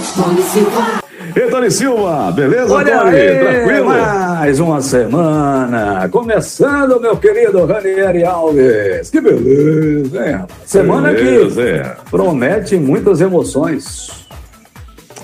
Tony Silva. E Tony Silva, beleza, Olha Tony? aí, Tranquilo? mais uma semana. Começando, meu querido Ranieri Alves. Que beleza, hein? Semana Beleza, que é. promete muitas emoções.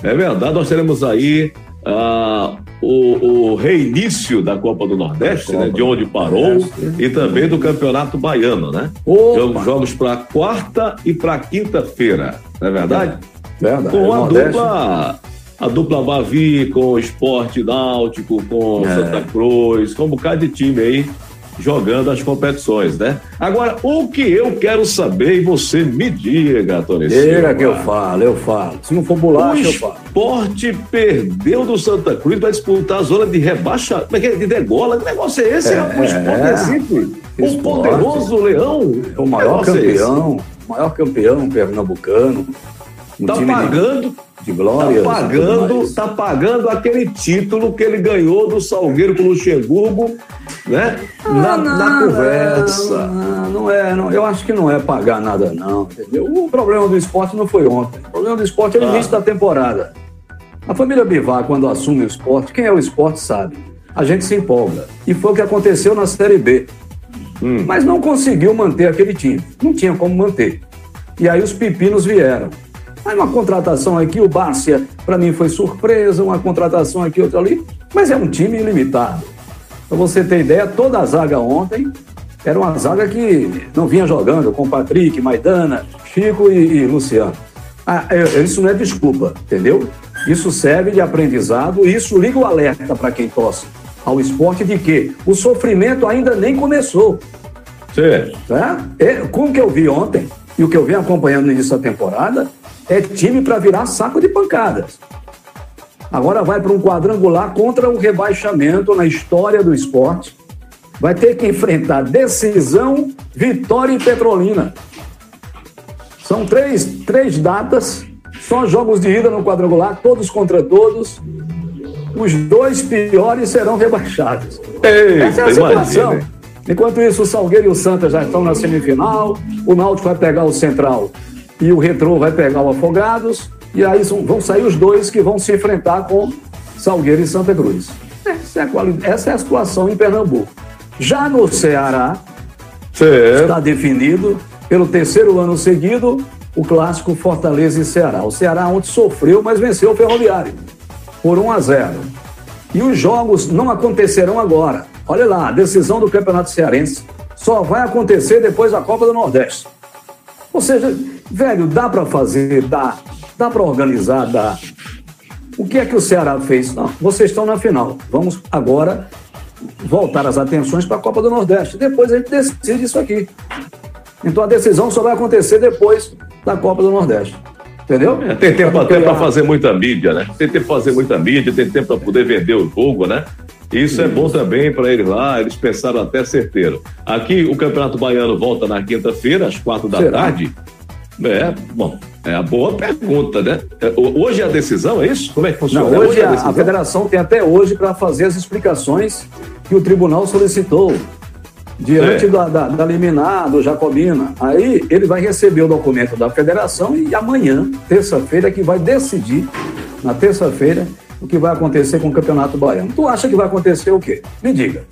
É verdade, nós teremos aí ah, o, o reinício da Copa do Nordeste, Copa né, de onde parou, e também do Campeonato Baiano, né? Opa! Jogos, jogos para quarta e para quinta-feira, não é verdade? Verdade. Com a Nordeste. dupla, a dupla Bavi, com o Esporte Náutico, com É. Santa Cruz, com um bocado de time aí jogando as competições, né? Agora, o que eu quero saber, e você me diga, Tony Diga que eu falo, eu falo. Se não for o bolacha, eu falo. esporte perdeu do Santa Cruz para disputar a zona de rebaixa. Como é que é? De degola? Que negócio é esse, É? O esporte é. O poderoso leão. É o maior é campeão, o maior campeão pernambucano. Um Tá time de- pagando, de, glória. tá pagando, tá pagando aquele título que ele ganhou do Salgueiro com o Luxemburgo, né? na, na conversa. Não, não é, não, eu acho que não é pagar nada, não. Entendeu? O problema do esporte não foi ontem. O problema do esporte é no Ah. início da temporada. A família Bivar, quando assume o esporte, quem é o esporte sabe. A gente se empolga. E foi o que aconteceu na Série B. Hum. Mas não conseguiu manter aquele time. Não tinha como manter. E aí os pepinos vieram. Aí uma contratação aqui, o Bárcia, para mim foi surpresa, uma contratação aqui, outra ali. Mas é um time ilimitado. Para você ter ideia, toda a zaga ontem era uma zaga que não vinha jogando com Patrick, Maidana, Chico e, e Luciano. Ah, é- isso não é desculpa, entendeu? Isso serve de aprendizado isso liga o alerta para quem torce ao esporte de que o sofrimento ainda nem começou. Certo. Tá? É, com o que eu vi ontem e o que eu venho acompanhando no início da temporada, é time para virar saco de pancadas. Agora vai para um quadrangular contra o rebaixamento na história do esporte. Vai ter que enfrentar decisão, Vitória e Petrolina. São três, três datas, só jogos de ida no quadrangular, todos contra todos. Os dois piores serão rebaixados. Essa é a situação. imagina. Enquanto isso, o Salgueiro e o Santa já estão na semifinal, o Náutico vai pegar o Central e o Retrô vai pegar o Afogados, e aí vão sair os dois que vão se enfrentar com Salgueiro e Santa Cruz. Essa é a, essa é a situação em Pernambuco. Já no Ceará, Certo. está definido pelo terceiro ano seguido o clássico Fortaleza e Ceará. O Ceará ontem sofreu, mas venceu o Ferroviário por 1 a 0. E os jogos não acontecerão agora. Olha lá, a decisão do Campeonato Cearense só vai acontecer depois da Copa do Nordeste. Ou seja, velho, dá para fazer, dá, dá para organizar, dá. O que é que o Ceará fez? Não, vocês estão na final. Vamos agora voltar as atenções para a Copa do Nordeste. Depois a gente decide isso aqui. Então a decisão só vai acontecer depois da Copa do Nordeste. Entendeu? É, tem tempo até para fazer muita mídia, né? Tem tempo para fazer muita mídia, tem tempo para poder vender o jogo, né? Isso é bom também para eles lá, eles pensaram até certeiro. Aqui o Campeonato Baiano volta na quinta-feira, às quatro da Será? tarde. É, bom, é a boa pergunta, né? É, ho- Hoje é a decisão, é isso? Como é que funciona? Não, hoje é a, decisão? a federação tem até hoje para fazer as explicações que o tribunal solicitou diante É. da, da, da liminar do Jacobina. Aí ele vai receber o documento da federação e amanhã, terça-feira, é que vai decidir, na terça-feira, o que vai acontecer com o Campeonato Baiano. Tu acha que vai acontecer o quê? Me diga.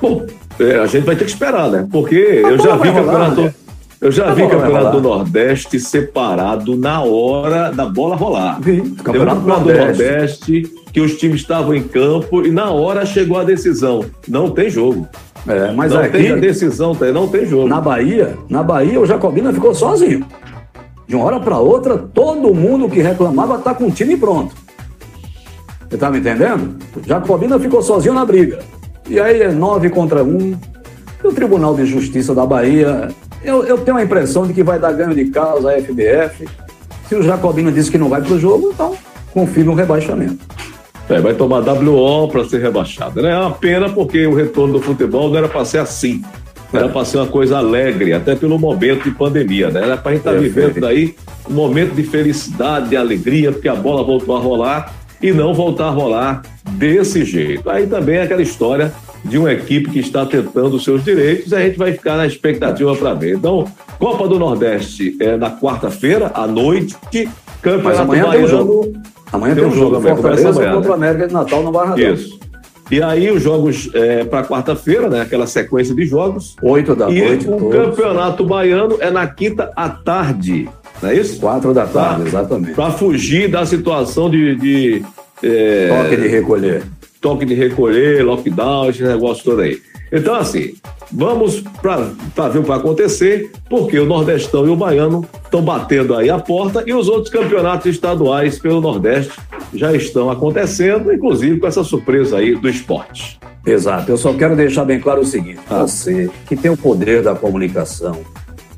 Bom, é, a gente vai ter que esperar, né? Porque Mas eu já vi campeonato. né? Eu já A vi bola vai campeonato do. Nordeste separado na hora da bola rolar. Vi. Um Campeonato do Nordeste. Nordeste que os times estavam em campo e na hora chegou a decisão. Não tem jogo. É, mas não aqui, tem a decisão, tem- não tem jogo. na Bahia, na Bahia, o Jacobina ficou sozinho. De uma hora para outra, todo mundo que reclamava está com o time pronto. Você tá me entendendo? O Jacobina ficou sozinho na briga. E aí é nove contra um. E o Tribunal de Justiça da Bahia, eu, eu tenho a impressão de que vai dar ganho de causa à FBF. Se o Jacobina disse que não vai para o jogo, então confirma um rebaixamento. É, vai tomar WO para ser rebaixado. né? É uma pena porque o retorno do futebol não era para ser assim. Era para ser uma coisa alegre, até pelo momento de pandemia, né? Era para a gente estar Perfeito. vivendo daí um momento de felicidade, de alegria, porque a bola voltou a rolar e não voltar a rolar desse jeito. Aí também é aquela história de uma equipe que está tentando os seus direitos, a gente vai ficar na expectativa para ver. Então, Copa do Nordeste é na quarta-feira, à noite, Mas Campeonato amanhã tem Baiano. jogo. Amanhã tem, um jogo, jogo Fortaleza amanhã, contra o? América de Natal no Barradão. Isso. E aí os jogos é, para quarta-feira, né? Aquela sequência de jogos. Oito da e noite. E o todos. campeonato baiano é na quinta à tarde. Não é isso? Quatro da tarde, pra, exatamente. Para fugir da situação de. de é, toque de recolher. Toque de recolher, lockdown, esse negócio todo aí. Então, assim, vamos para ver o que vai acontecer, porque o Nordestão e o Baiano estão batendo aí a porta e os outros campeonatos estaduais pelo Nordeste já estão acontecendo, inclusive com essa surpresa aí do esporte. Exato. Eu só quero deixar bem claro o seguinte: ah. você que tem o poder da comunicação,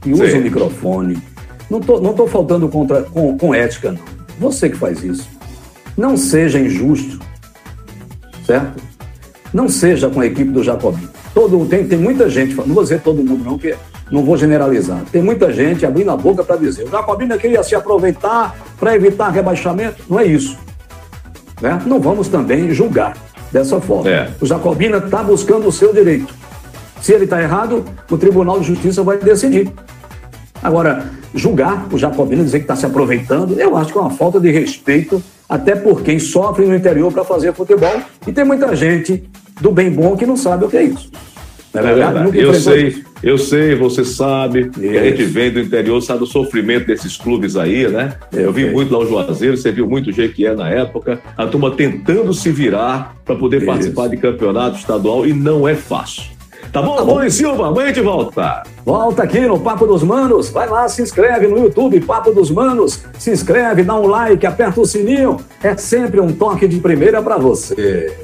que usa Sim. o microfone, não tô, não tô faltando contra, com, com ética, não. Você que faz isso. Não seja injusto, certo? Não seja com a equipe do Jacobinho. Todo, tem, tem muita gente, não vou dizer todo mundo não, que não vou generalizar. Tem muita gente abrindo a boca para dizer o Jacobina queria se aproveitar para evitar rebaixamento. Não é isso. Né? Não vamos também julgar dessa forma. É. O Jacobina está buscando o seu direito. Se ele está errado, o Tribunal de Justiça vai decidir. Agora, julgar o Jacobina, dizer que está se aproveitando, eu acho que é uma falta de respeito, até por quem sofre no interior para fazer futebol. E tem muita gente do bem bom que não sabe o que é isso. Não é, é verdade? Eu sei, eu sei, você sabe, que a gente vem do interior, sabe do sofrimento desses clubes aí, né? Eu vi muito lá o Juazeiro, você viu muito o Jequié na época, a turma tentando se virar para poder participar de campeonato estadual e não é fácil. Tá bom, bom. Silva? Amanhã gente volta. Volta aqui no Papo dos Manos. Vai lá, se inscreve no YouTube, Papo dos Manos. Se inscreve, dá um like, aperta o sininho. É sempre um toque de primeira para você.